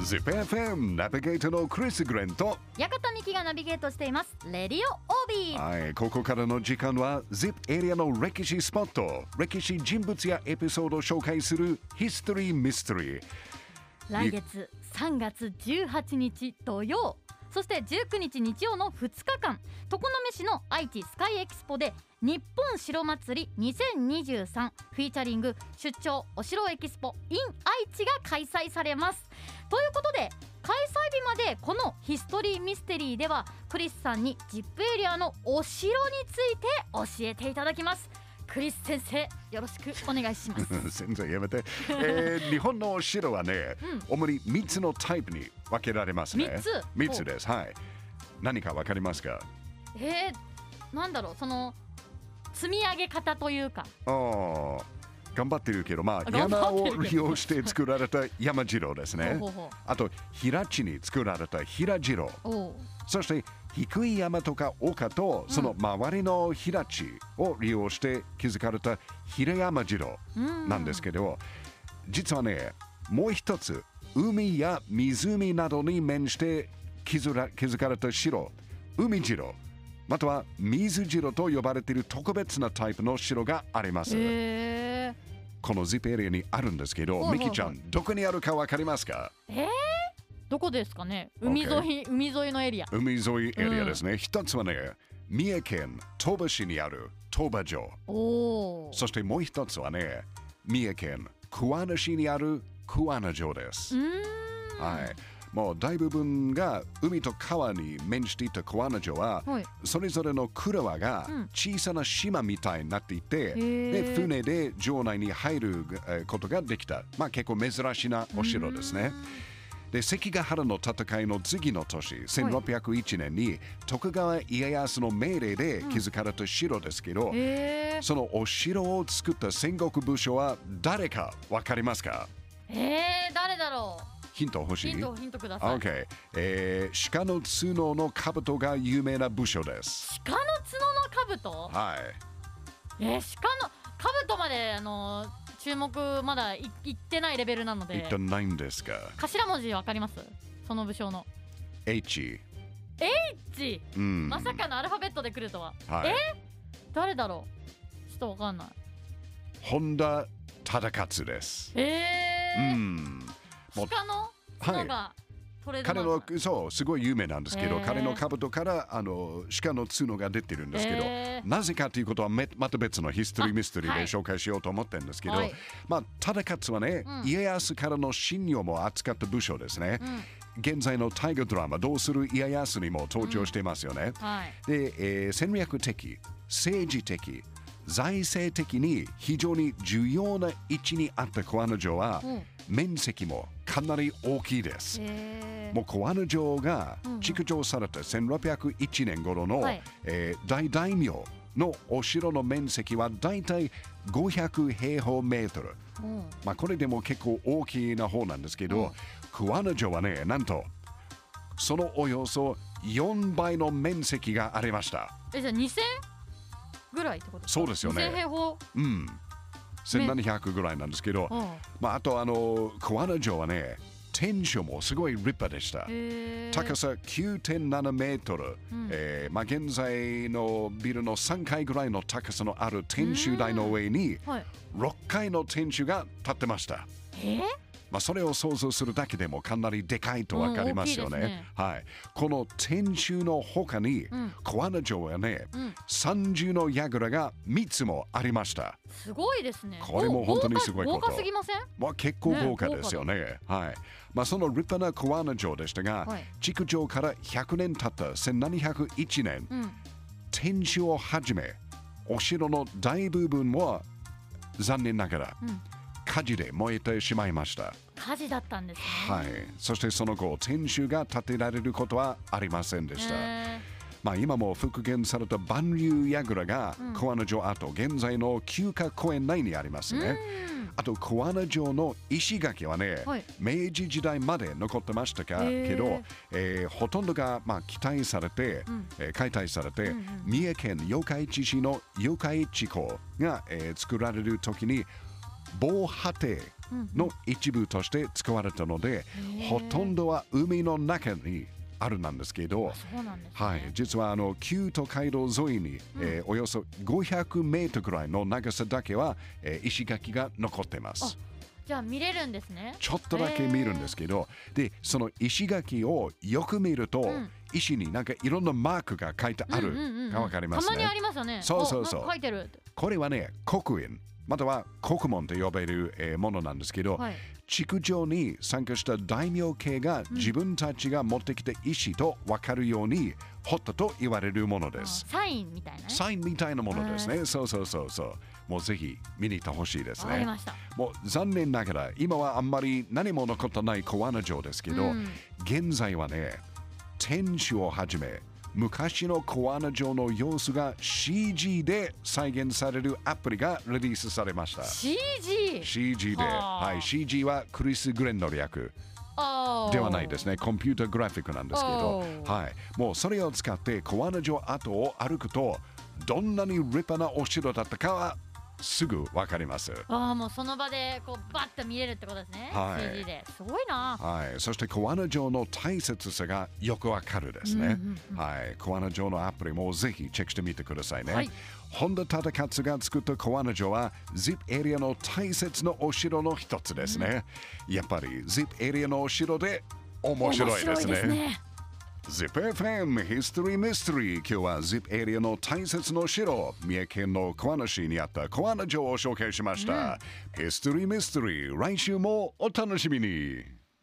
ZIPFM ナビゲーターのクリス・グレンと館美希がナビゲートしています。レディオオービー。はい、ここからの時間は ZIP エリアの歴史スポット歴史人物やエピソードを紹介するヒストリー・ミステリー。来月3月18日土曜そして19日日曜の2日間常滑市の愛知スカイエキスポで日本城祭り2023フィーチャリング出張お城エキスポ in 愛知が開催されます。ということで開催日までこのヒストリーミステリーではクリスさんに ZIP エリアのお城について教えていただきます。クリス先生よろしくお願いします。先生やめて、えー 日本のお城はね、主に3つのタイプに分けられますね。三つ？3つです。はい。何か分かりますか？えー、なんだろうその積み上げ方というか。あー頑張ってるけどまあ山を利用して作られた山城ですね。あと平地に作られた平城おう。そして低い山とか丘とその周りの平地を利用して築かれた平山城うん。なんですけど、実はねもう一つ海や湖などに面して築かれた城海城または水城と呼ばれている特別なタイプの城があります、へこの ZIP エリアにあるんですけど、ミキちゃんどこにあるかわかりますか？ーえー、どこですかね？海沿い、海沿いのエリア。海沿いエリアですね、一つはね三重県鳥羽市にある鳥羽城。おおそしてもう一つはね三重県桑名市にある桑名城です。はいもう大部分が海と川に面していた桑名城は、はい。それぞれの蔵がうん。小さな島みたいになっていて、ー。で船で城内に入るえーことができた、まあ、結構珍しいなお城ですね。で関ヶ原の戦いの次の年1601年に徳川家康の命令で築かれた城ですけど、そのお城を作った戦国武将は誰かわかりますか？えー、誰だろう？ヒント欲しい？ヒントヒントください ?OK、えー、鹿の角の兜が有名な武将です。鹿の角の兜？はい。えー、鹿の兜まであのー注目まだいいってないレベルなので言ってないんですか？頭文字わかります？その武将の ?H。H うん。まさかのアルファベットで来るとははい。誰だろう？ちょっとわかんない本田忠勝です。えー、うん。鹿の角が取れる彼のそうすごい有名なんですけど、へー。彼の兜からあの鹿の角が出てるんですけど、へー。なぜかということはめまた別のヒストリーあミステリーではい。紹介しようと思ってるんですけど、はい。まあ忠勝はね、うん。家康からの信用も扱った武将ですね、うん。現在の大河ドラマどうする家康にも登場していますよね、はい。で、えー戦略的政治的財政的に非常に重要な位置にあった小穴城は、うん。面積もかなり大きいです、もう小穴城がうんうん。築城された1601年頃の、はい。えー大大名のお城の面積はだいたい500平方メートル。うん。まあこれでも結構大きな方なんですけど、小穴城はね、なんとそのおよそ4倍の面積がありました。えじゃあ2000ぐらいってことそうですよね。2000平方？うん。1700ぐらいなんですけど、うん。まああとあの小穴城はね、天守もすごい立派でした。高さ9.7メートル、うん。えーまあ、現在のビルの3階ぐらいの高さのある天守台の上にはい。6階の天守が立ってました。えー？まあ、それを想像するだけでもかなりでかいとわかりますよね。うんいね。はい、この天守の他に、うん。小穴城はね、うん。三重の櫓が3つもありました。すごいですね。これも本当にすごいこと。豪華すぎません？まあ、結構豪華ですよね。はい。まあ、その立派な小穴城でしたが、はい。築城から100年経った1701年、うん。天守をはじめお城の大部分は残念ながらうん火事で燃えてしまいました。火事だったんですねはい、そしてその後天守が建てられることはありませんでした。まあ、今も復元された万流櫓がうん小穴城跡、現在の休暇公園内にありますね。うんあと小穴城の石垣はね、はい明治時代まで残ってましたかけど、えーほとんどが、まあ、期待されて、うんえー解体されて、うんうん三重県四日市市の四日市港が、えー作られる時に防波堤の一部として使われたので、へー。ほとんどは海の中にあるなんですけど、ね。はい、実はあの旧都街道沿いに、えーおよそ500メートルくらいの長さだけは、えー石垣が残ってます。じゃあ見れるんですね。ちょっとだけ見るんですけど、でその石垣をよく見ると、ん。石になんかいろんなマークが書いてあるうんうんうんうん。がわかりますね。たまにあ。りますよね。そうそうそう。書いてるこれはね刻印または国門と呼ばれる、えーものなんですけど、はい築城に参加した大名系が自分たちが持ってきた石と分かるように彫ったと言われるものです。サインみたいなねサインみたいなものですね。そうそうそうそう。もうぜひ見に行ってほしいですね。もう残念ながら今はあんまり何も残ってない小穴城ですけど、うん現在はね天守をはじめ昔の小穴城の様子が CG で再現されるアプリがリリースされました。CG CG で、はい、CG はクリス・グレンの略。ではないですね。コンピュータグラフィックなんですけど。はい、もうそれを使って小穴城跡を歩くと、どんなに立派なお城だったかはすぐわかります。ああもうその場でこうバッと見れるってことですね、はいすごいなはい、そして小穴城の大切さがよくわかるですね。うんはい、小穴城のアプリもぜひチェックしてみてくださいね。はい本田忠勝が作った小穴城は ZIP エリアの大切なお城の一つですね。やっぱり ZIP エリアのお城で面白いですね。ZIPFM History Mystery. 今日は ZIP エリアの大切な城三重県の小穴市にあった小穴城を紹介しました、History Mystery 来週もお楽しみに